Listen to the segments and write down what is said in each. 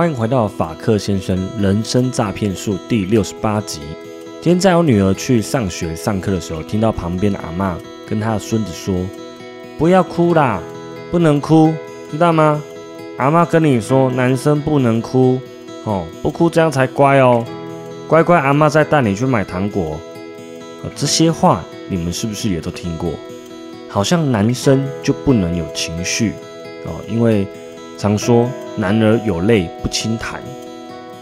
欢迎回到法克先生人生诈骗术第六十八集。今天在我女儿去上学上课的时候，听到旁边的阿嬷跟她的孙子说：“不要哭啦，不能哭，知道吗？阿妈跟你说，男生不能哭，哦，不哭这样才乖哦。乖乖，阿妈再带你去买糖果。”这些话你们是不是也都听过？好像男生就不能有情绪哦，因为常说男儿有泪不轻弹，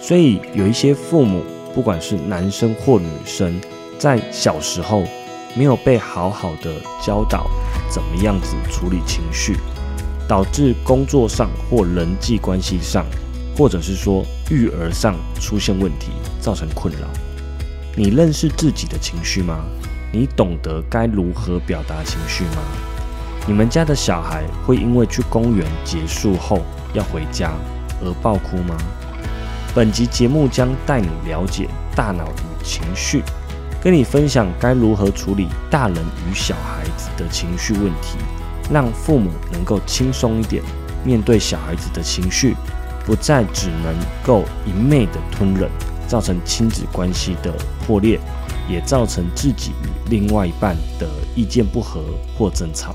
所以有一些父母，不管是男生或女生，在小时候没有被好好的教导怎么样子处理情绪，导致工作上或人际关系上，或者是说育儿上出现问题，造成困扰。你认识自己的情绪吗？你懂得该如何表达情绪吗？你们家的小孩会因为去公园结束后要回家而爆哭吗？本集节目将带你了解大脑与情绪，跟你分享该如何处理大人与小孩子的情绪问题，让父母能够轻松一点面对小孩子的情绪，不再只能够一昧的吞忍，造成亲子关系的破裂。也造成自己与另外一半的意见不合或争吵。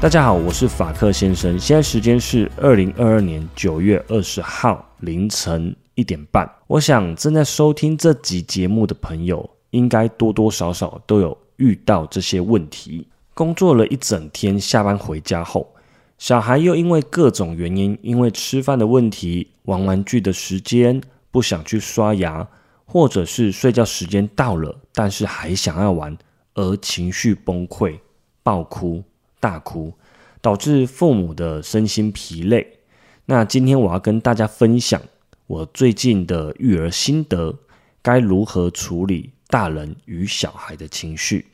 大家好，我是法克先生，现在时间是二零二二年九月二十号凌晨一点半。我想正在收听这集节目的朋友，应该多多少少都有遇到这些问题。工作了一整天，下班回家后，小孩又因为各种原因，因为吃饭的问题、玩玩具的时间。不想去刷牙，或者是睡觉时间到了，但是还想要玩，而情绪崩溃、暴哭、大哭，导致父母的身心疲累。那今天我要跟大家分享我最近的育儿心得，该如何处理大人与小孩的情绪。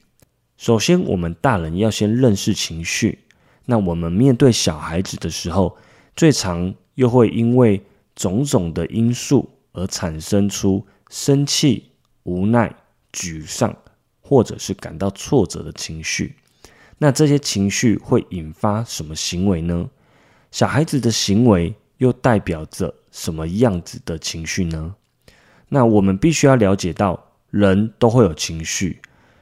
首先，我们大人要先认识情绪。那我们面对小孩子的时候，最常又会因为种种的因素。而产生出生气、无奈、沮丧，或者是感到挫折的情绪。那这些情绪会引发什么行为呢？小孩子的行为又代表着什么样子的情绪呢？那我们必须要了解到，人都会有情绪，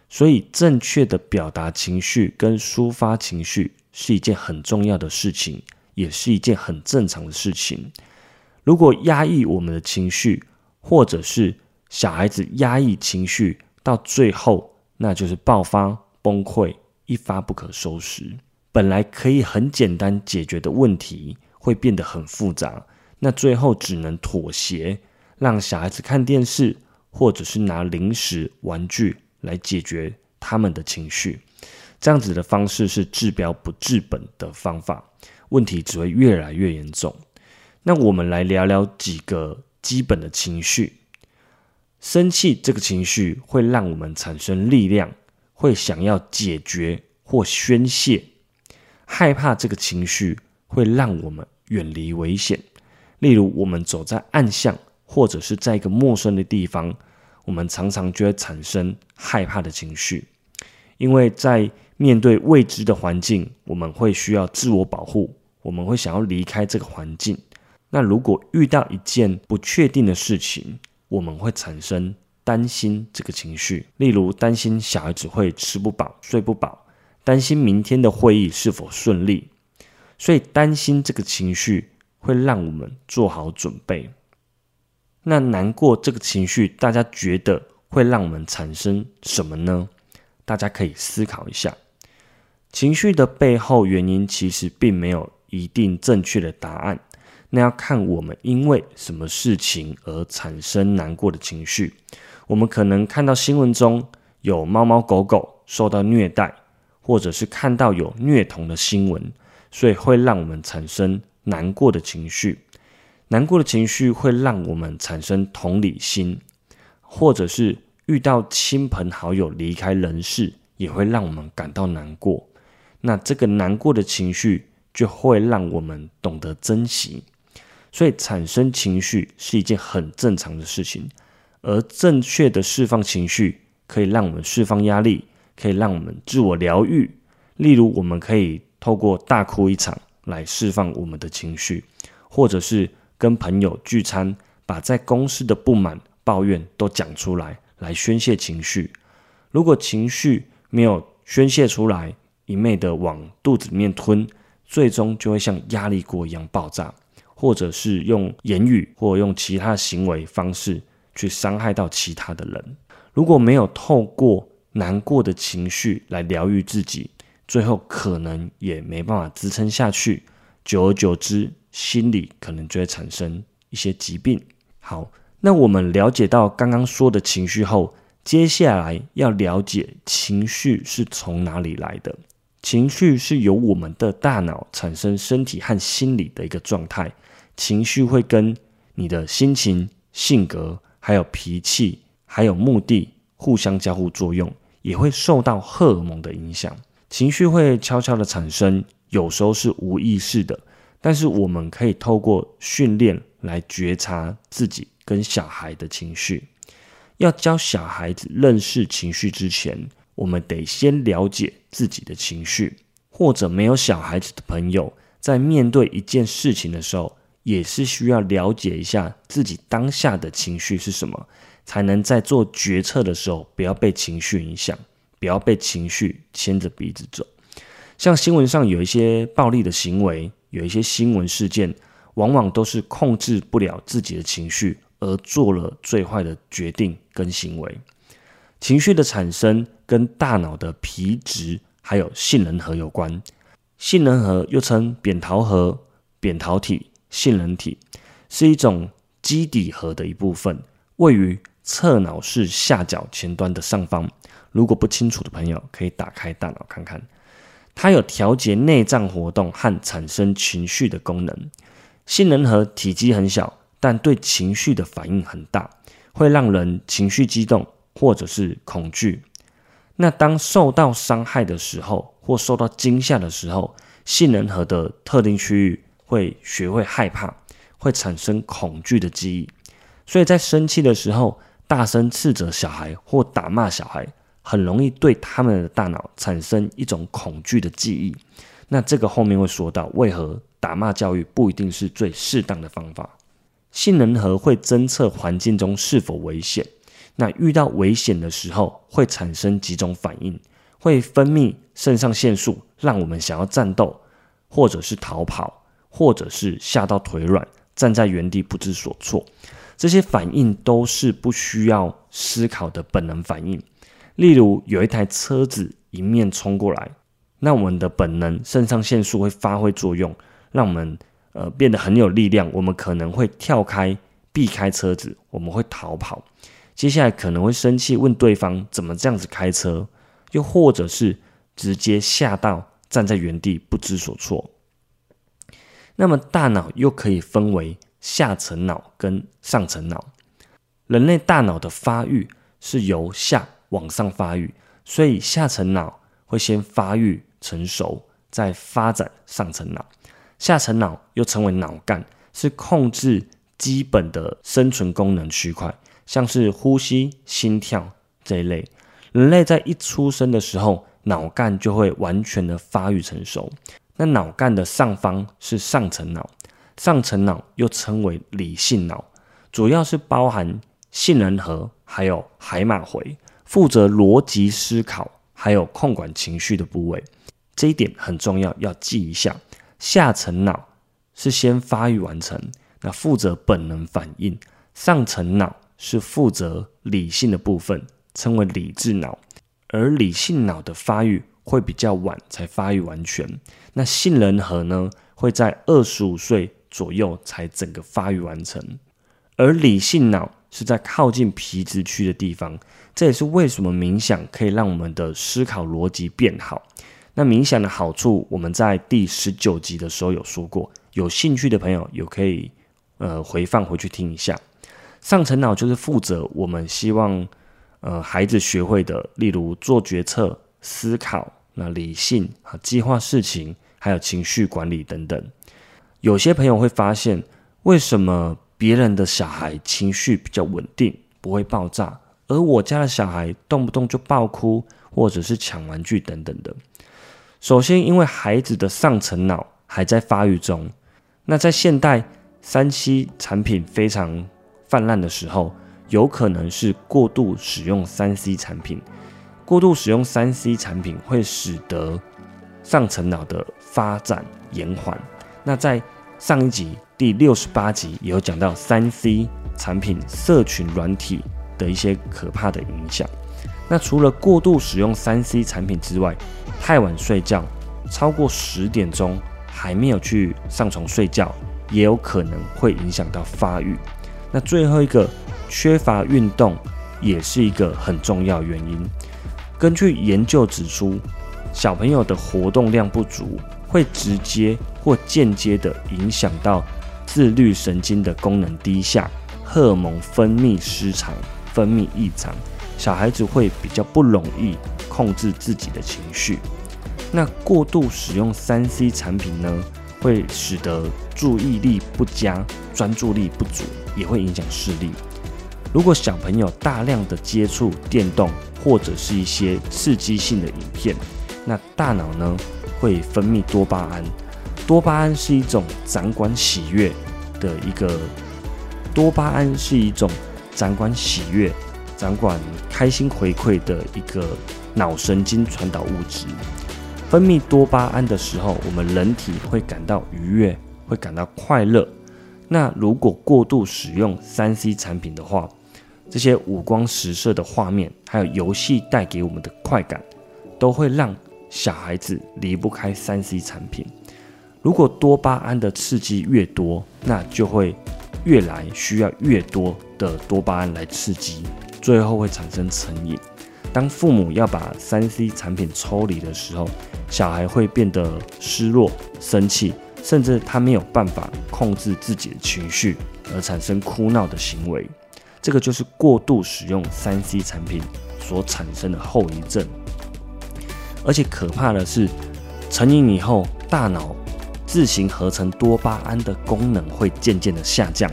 所以正确的表达情绪跟抒发情绪是一件很重要的事情，也是一件很正常的事情。如果压抑我们的情绪，或者是小孩子压抑情绪，到最后那就是爆发崩溃，一发不可收拾。本来可以很简单解决的问题，会变得很复杂。那最后只能妥协，让小孩子看电视，或者是拿零食、玩具来解决他们的情绪。这样子的方式是治标不治本的方法，问题只会越来越严重。那我们来聊聊几个基本的情绪。生气这个情绪会让我们产生力量，会想要解决或宣泄。害怕这个情绪会让我们远离危险。例如，我们走在暗巷，或者是在一个陌生的地方，我们常常就会产生害怕的情绪，因为在面对未知的环境，我们会需要自我保护，我们会想要离开这个环境。那如果遇到一件不确定的事情，我们会产生担心这个情绪，例如担心小孩子会吃不饱、睡不饱，担心明天的会议是否顺利，所以担心这个情绪会让我们做好准备。那难过这个情绪，大家觉得会让我们产生什么呢？大家可以思考一下，情绪的背后原因其实并没有一定正确的答案。那要看我们因为什么事情而产生难过的情绪。我们可能看到新闻中有猫猫狗狗受到虐待，或者是看到有虐童的新闻，所以会让我们产生难过的情绪。难过的情绪会让我们产生同理心，或者是遇到亲朋好友离开人世，也会让我们感到难过。那这个难过的情绪就会让我们懂得珍惜。所以产生情绪是一件很正常的事情，而正确的释放情绪可以让我们释放压力，可以让我们自我疗愈。例如，我们可以透过大哭一场来释放我们的情绪，或者是。跟朋友聚餐，把在公司的不满、抱怨都讲出来，来宣泄情绪。如果情绪没有宣泄出来，一昧的往肚子里面吞，最终就会像压力锅一样爆炸，或者是用言语或用其他行为方式去伤害到其他的人。如果没有透过难过的情绪来疗愈自己，最后可能也没办法支撑下去，久而久之。心理可能就会产生一些疾病。好，那我们了解到刚刚说的情绪后，接下来要了解情绪是从哪里来的。情绪是由我们的大脑产生身体和心理的一个状态。情绪会跟你的心情、性格、还有脾气、还有目的互相交互作用，也会受到荷尔蒙的影响。情绪会悄悄的产生，有时候是无意识的。但是我们可以透过训练来觉察自己跟小孩的情绪。要教小孩子认识情绪之前，我们得先了解自己的情绪。或者没有小孩子的朋友，在面对一件事情的时候，也是需要了解一下自己当下的情绪是什么，才能在做决策的时候不要被情绪影响，不要被情绪牵着鼻子走。像新闻上有一些暴力的行为。有一些新闻事件，往往都是控制不了自己的情绪，而做了最坏的决定跟行为。情绪的产生跟大脑的皮质还有杏仁核有关。杏仁核又称扁桃核、扁桃体、杏仁体，是一种基底核的一部分，位于侧脑室下角前端的上方。如果不清楚的朋友，可以打开大脑看看。它有调节内脏活动和产生情绪的功能。杏仁核体积很小，但对情绪的反应很大，会让人情绪激动或者是恐惧。那当受到伤害的时候，或受到惊吓的时候，杏仁核的特定区域会学会害怕，会产生恐惧的记忆。所以在生气的时候，大声斥责小孩或打骂小孩。很容易对他们的大脑产生一种恐惧的记忆，那这个后面会说到为何打骂教育不一定是最适当的方法。杏仁核会侦测环境中是否危险，那遇到危险的时候会产生几种反应，会分泌肾上腺素，让我们想要战斗，或者是逃跑，或者是吓到腿软，站在原地不知所措。这些反应都是不需要思考的本能反应。例如有一台车子迎面冲过来，那我们的本能肾上腺素会发挥作用，让我们呃变得很有力量。我们可能会跳开避开车子，我们会逃跑。接下来可能会生气，问对方怎么这样子开车，又或者是直接吓到站在原地不知所措。那么大脑又可以分为下层脑跟上层脑。人类大脑的发育是由下。往上发育，所以下层脑会先发育成熟，再发展上层脑。下层脑又称为脑干，是控制基本的生存功能区块，像是呼吸、心跳这一类。人类在一出生的时候，脑干就会完全的发育成熟。那脑干的上方是上层脑，上层脑又称为理性脑，主要是包含杏仁核还有海马回。负责逻辑思考，还有控管情绪的部位，这一点很重要，要记一下。下层脑是先发育完成，那负责本能反应；上层脑是负责理性的部分，称为理智脑。而理性脑的发育会比较晚才发育完全。那杏仁核呢，会在二十五岁左右才整个发育完成。而理性脑是在靠近皮质区的地方。这也是为什么冥想可以让我们的思考逻辑变好。那冥想的好处，我们在第十九集的时候有说过，有兴趣的朋友有可以呃回放回去听一下。上层脑就是负责我们希望呃孩子学会的，例如做决策、思考、那理性啊、计划事情，还有情绪管理等等。有些朋友会发现，为什么别人的小孩情绪比较稳定，不会爆炸，而我家的小孩动不动就爆哭，或者是抢玩具等等的。首先，因为孩子的上层脑还在发育中，那在现代三 C 产品非常泛滥的时候，有可能是过度使用三 C 产品。过度使用三 C 产品会使得上层脑的发展延缓。那在上一集第六十八集也有讲到三 C 产品社群软体的一些可怕的影响。那除了过度使用三 C 产品之外，太晚睡觉，超过十点钟还没有去上床睡觉，也有可能会影响到发育。那最后一个，缺乏运动也是一个很重要原因。根据研究指出，小朋友的活动量不足，会直接或间接的影响到自律神经的功能低下，荷尔蒙分泌失常，分泌异常。小孩子会比较不容易控制自己的情绪。那过度使用三 C 产品呢，会使得注意力不佳、专注力不足，也会影响视力。如果小朋友大量的接触电动或者是一些刺激性的影片，那大脑呢会分泌多巴胺。多巴胺是一种掌管喜悦的一个，多巴胺是一种掌管喜悦。掌管开心回馈的一个脑神经传导物质，分泌多巴胺的时候，我们人体会感到愉悦，会感到快乐。那如果过度使用三 C 产品的话，这些五光十色的画面，还有游戏带给我们的快感，都会让小孩子离不开三 C 产品。如果多巴胺的刺激越多，那就会越来需要越多的多巴胺来刺激。最后会产生成瘾。当父母要把三 C 产品抽离的时候，小孩会变得失落、生气，甚至他没有办法控制自己的情绪，而产生哭闹的行为。这个就是过度使用三 C 产品所产生的后遗症。而且可怕的是，成瘾以后，大脑自行合成多巴胺的功能会渐渐的下降。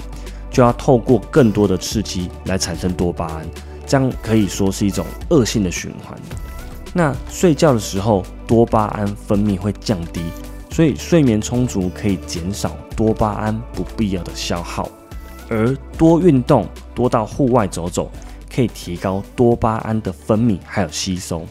就要透过更多的刺激来产生多巴胺，这样可以说是一种恶性的循环。那睡觉的时候，多巴胺分泌会降低，所以睡眠充足可以减少多巴胺不必要的消耗。而多运动，多到户外走走，可以提高多巴胺的分泌还有吸收。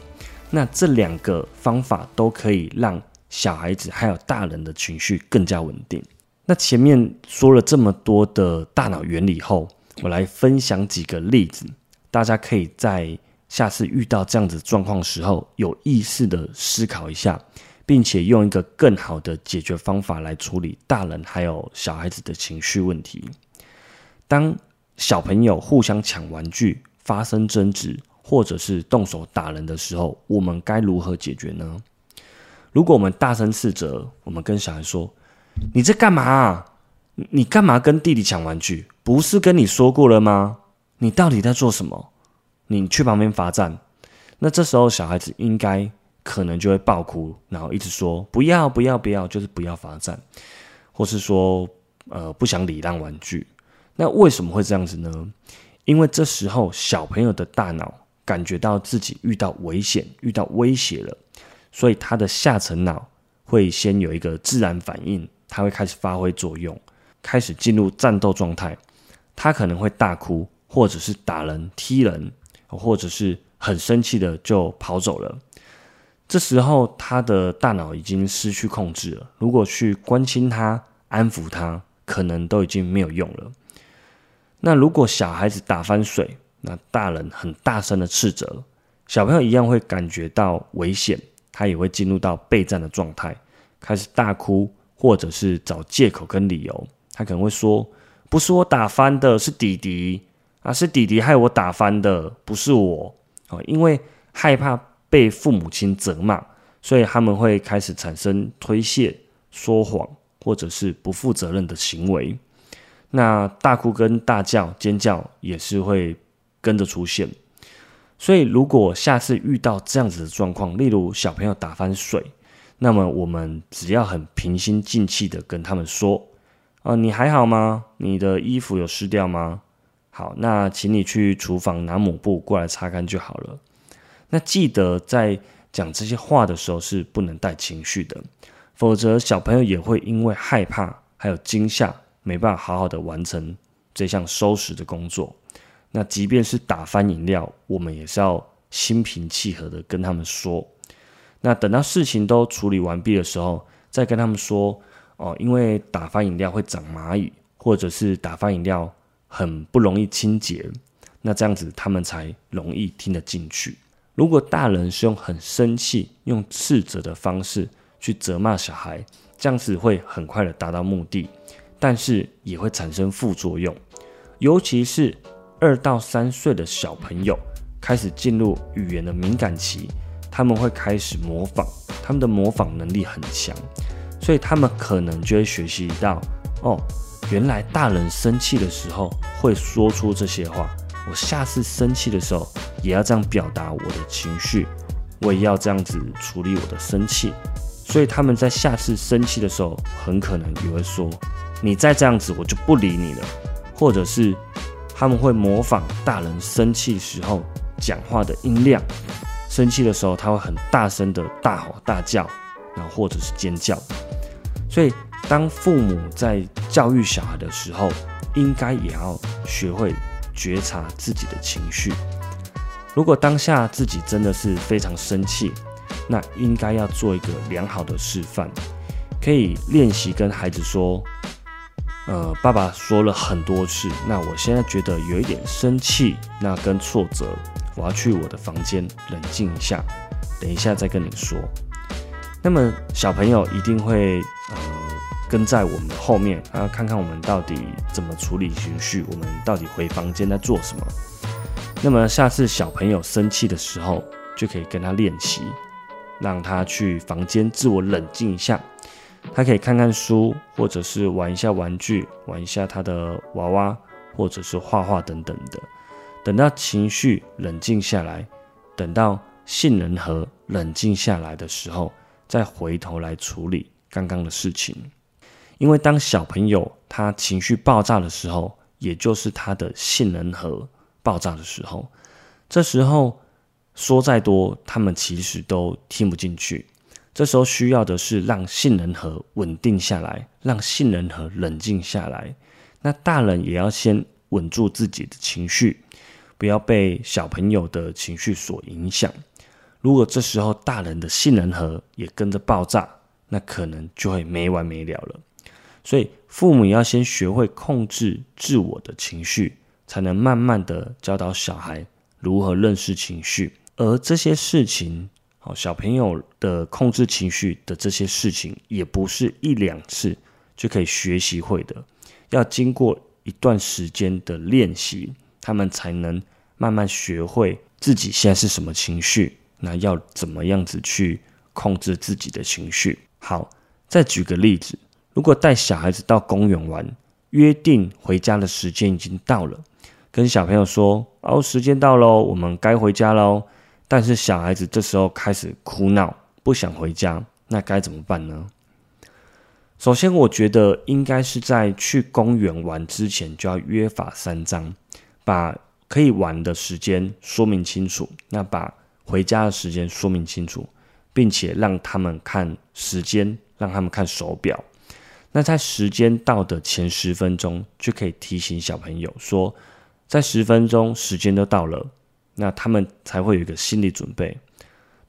那这两个方法都可以让小孩子还有大人的情绪更加稳定。那前面说了这么多的大脑原理后，我来分享几个例子，大家可以在下次遇到这样子状况时候，有意识的思考一下，并且用一个更好的解决方法来处理大人还有小孩子的情绪问题。当小朋友互相抢玩具、发生争执，或者是动手打人的时候，我们该如何解决呢？如果我们大声斥责，我们跟小孩说。你在干嘛？你干嘛跟弟弟抢玩具？不是跟你说过了吗？你到底在做什么？你去旁边罚站。那这时候小孩子应该可能就会爆哭，然后一直说不要不要不要，就是不要罚站，或是说呃不想礼让玩具。那为什么会这样子呢？因为这时候小朋友的大脑感觉到自己遇到危险、遇到威胁了，所以他的下层脑会先有一个自然反应。他会开始发挥作用，开始进入战斗状态。他可能会大哭，或者是打人、踢人，或者是很生气的就跑走了。这时候他的大脑已经失去控制了。如果去关心他、安抚他，可能都已经没有用了。那如果小孩子打翻水，那大人很大声的斥责，小朋友一样会感觉到危险，他也会进入到备战的状态，开始大哭。或者是找借口跟理由，他可能会说：“不是我打翻的，是弟弟啊，是弟弟害我打翻的，不是我。”哦，因为害怕被父母亲责骂，所以他们会开始产生推卸、说谎或者是不负责任的行为。那大哭跟大叫、尖叫也是会跟着出现。所以，如果下次遇到这样子的状况，例如小朋友打翻水，那么我们只要很平心静气的跟他们说：“啊，你还好吗？你的衣服有湿掉吗？好，那请你去厨房拿抹布过来擦干就好了。”那记得在讲这些话的时候是不能带情绪的，否则小朋友也会因为害怕还有惊吓，没办法好好的完成这项收拾的工作。那即便是打翻饮料，我们也是要心平气和的跟他们说。那等到事情都处理完毕的时候，再跟他们说哦，因为打翻饮料会长蚂蚁，或者是打翻饮料很不容易清洁，那这样子他们才容易听得进去。如果大人是用很生气、用斥责的方式去责骂小孩，这样子会很快的达到目的，但是也会产生副作用，尤其是。二到三岁的小朋友开始进入语言的敏感期，他们会开始模仿，他们的模仿能力很强，所以他们可能就会学习到，哦，原来大人生气的时候会说出这些话，我下次生气的时候也要这样表达我的情绪，我也要这样子处理我的生气，所以他们在下次生气的时候，很可能也会说，你再这样子我就不理你了，或者是。他们会模仿大人生气时候讲话的音量，生气的时候他会很大声的大吼大叫，然后或者是尖叫。所以，当父母在教育小孩的时候，应该也要学会觉察自己的情绪。如果当下自己真的是非常生气，那应该要做一个良好的示范，可以练习跟孩子说。呃，爸爸说了很多次，那我现在觉得有一点生气，那跟挫折，我要去我的房间冷静一下，等一下再跟你说。那么小朋友一定会呃跟在我们的后面，啊，看看我们到底怎么处理情绪，我们到底回房间在做什么。那么下次小朋友生气的时候，就可以跟他练习，让他去房间自我冷静一下。他可以看看书，或者是玩一下玩具，玩一下他的娃娃，或者是画画等等的。等到情绪冷静下来，等到杏仁核冷静下来的时候，再回头来处理刚刚的事情。因为当小朋友他情绪爆炸的时候，也就是他的杏仁核爆炸的时候，这时候说再多，他们其实都听不进去。这时候需要的是让杏仁核稳定下来，让杏仁核冷静下来。那大人也要先稳住自己的情绪，不要被小朋友的情绪所影响。如果这时候大人的杏仁核也跟着爆炸，那可能就会没完没了了。所以父母要先学会控制自我的情绪，才能慢慢的教导小孩如何认识情绪，而这些事情。小朋友的控制情绪的这些事情，也不是一两次就可以学习会的，要经过一段时间的练习，他们才能慢慢学会自己现在是什么情绪，那要怎么样子去控制自己的情绪。好，再举个例子，如果带小孩子到公园玩，约定回家的时间已经到了，跟小朋友说：“哦，时间到喽，我们该回家喽。”但是小孩子这时候开始哭闹，不想回家，那该怎么办呢？首先，我觉得应该是在去公园玩之前就要约法三章，把可以玩的时间说明清楚，那把回家的时间说明清楚，并且让他们看时间，让他们看手表。那在时间到的前十分钟，就可以提醒小朋友说，在十分钟时间都到了。那他们才会有一个心理准备。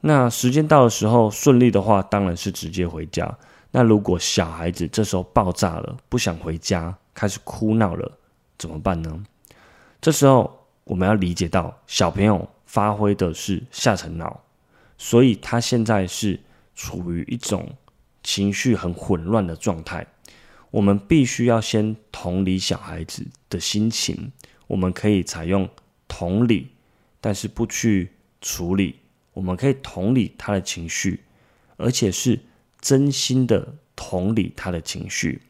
那时间到的时候顺利的话，当然是直接回家。那如果小孩子这时候爆炸了，不想回家，开始哭闹了，怎么办呢？这时候我们要理解到，小朋友发挥的是下层脑，所以他现在是处于一种情绪很混乱的状态。我们必须要先同理小孩子的心情，我们可以采用同理。但是不去处理，我们可以同理他的情绪，而且是真心的同理他的情绪。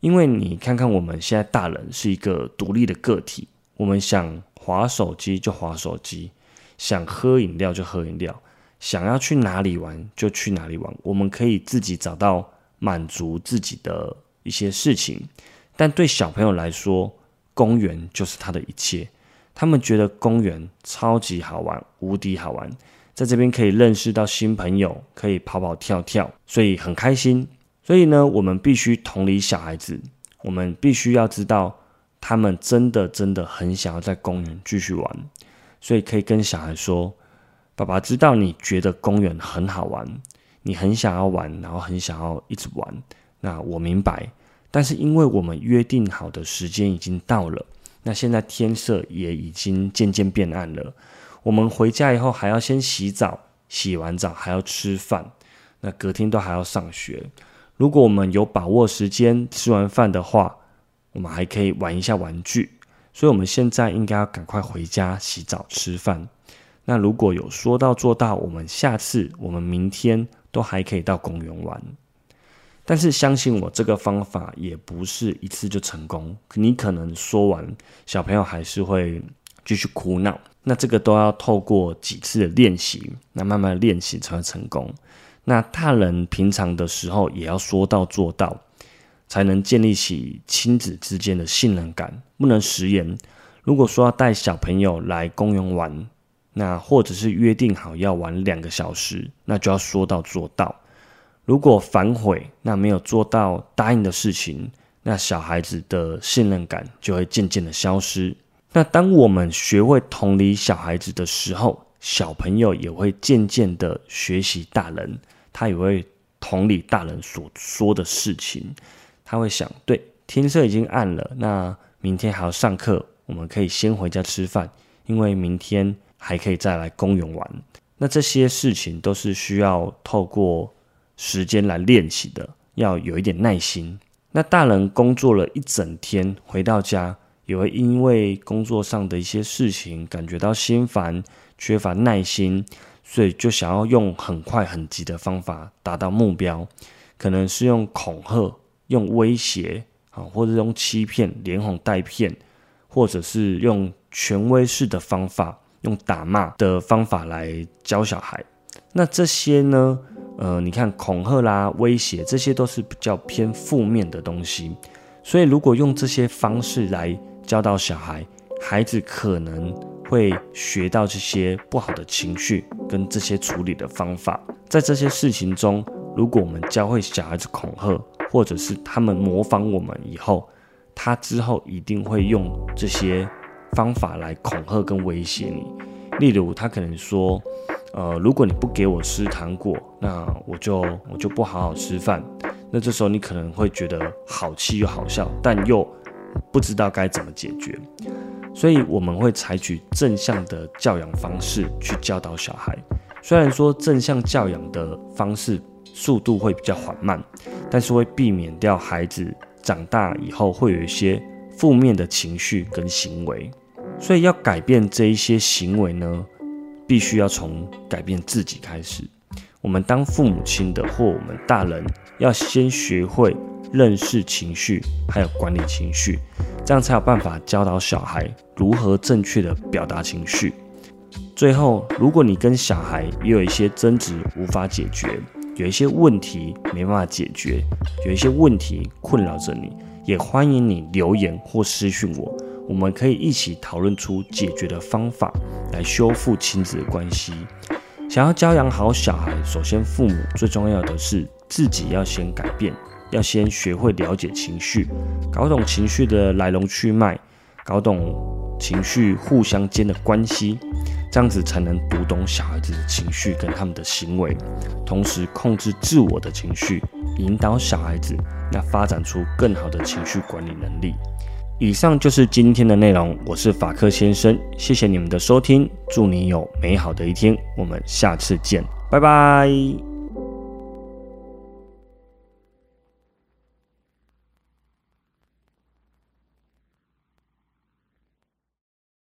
因为你看看我们现在大人是一个独立的个体，我们想划手机就划手机，想喝饮料就喝饮料，想要去哪里玩就去哪里玩，我们可以自己找到满足自己的一些事情。但对小朋友来说，公园就是他的一切。他们觉得公园超级好玩，无敌好玩，在这边可以认识到新朋友，可以跑跑跳跳，所以很开心。所以呢，我们必须同理小孩子，我们必须要知道他们真的真的很想要在公园继续玩，所以可以跟小孩说：“爸爸知道你觉得公园很好玩，你很想要玩，然后很想要一直玩。那我明白，但是因为我们约定好的时间已经到了。”那现在天色也已经渐渐变暗了，我们回家以后还要先洗澡，洗完澡还要吃饭，那隔天都还要上学。如果我们有把握时间吃完饭的话，我们还可以玩一下玩具。所以，我们现在应该要赶快回家洗澡吃饭。那如果有说到做到，我们下次、我们明天都还可以到公园玩。但是相信我，这个方法也不是一次就成功。你可能说完，小朋友还是会继续哭闹。那这个都要透过几次的练习，那慢慢练习才会成功。那大人平常的时候也要说到做到，才能建立起亲子之间的信任感。不能食言。如果说要带小朋友来公园玩，那或者是约定好要玩两个小时，那就要说到做到。如果反悔，那没有做到答应的事情，那小孩子的信任感就会渐渐的消失。那当我们学会同理小孩子的时候，小朋友也会渐渐的学习大人，他也会同理大人所说的事情。他会想：对，天色已经暗了，那明天还要上课，我们可以先回家吃饭，因为明天还可以再来公园玩。那这些事情都是需要透过。时间来练习的，要有一点耐心。那大人工作了一整天，回到家也会因为工作上的一些事情感觉到心烦，缺乏耐心，所以就想要用很快很急的方法达到目标，可能是用恐吓、用威胁啊，或者用欺骗、连哄带骗，或者是用权威式的方法，用打骂的方法来教小孩。那这些呢？呃，你看恐吓啦、威胁，这些都是比较偏负面的东西。所以，如果用这些方式来教导小孩，孩子可能会学到这些不好的情绪跟这些处理的方法。在这些事情中，如果我们教会小孩子恐吓，或者是他们模仿我们以后，他之后一定会用这些方法来恐吓跟威胁你。例如，他可能说。呃，如果你不给我吃糖果，那我就我就不好好吃饭。那这时候你可能会觉得好气又好笑，但又不知道该怎么解决。所以我们会采取正向的教养方式去教导小孩。虽然说正向教养的方式速度会比较缓慢，但是会避免掉孩子长大以后会有一些负面的情绪跟行为。所以要改变这一些行为呢？必须要从改变自己开始。我们当父母亲的或我们大人，要先学会认识情绪，还有管理情绪，这样才有办法教导小孩如何正确的表达情绪。最后，如果你跟小孩也有一些争执无法解决，有一些问题没办法解决，有一些问题困扰着你，也欢迎你留言或私讯我。我们可以一起讨论出解决的方法，来修复亲子的关系。想要教养好小孩，首先父母最重要的是自己要先改变，要先学会了解情绪，搞懂情绪的来龙去脉，搞懂情绪互相间的关系，这样子才能读懂小孩子的情绪跟他们的行为，同时控制自我的情绪，引导小孩子，那发展出更好的情绪管理能力。以上就是今天的内容，我是法克先生，谢谢你们的收听，祝你有美好的一天，我们下次见，拜拜。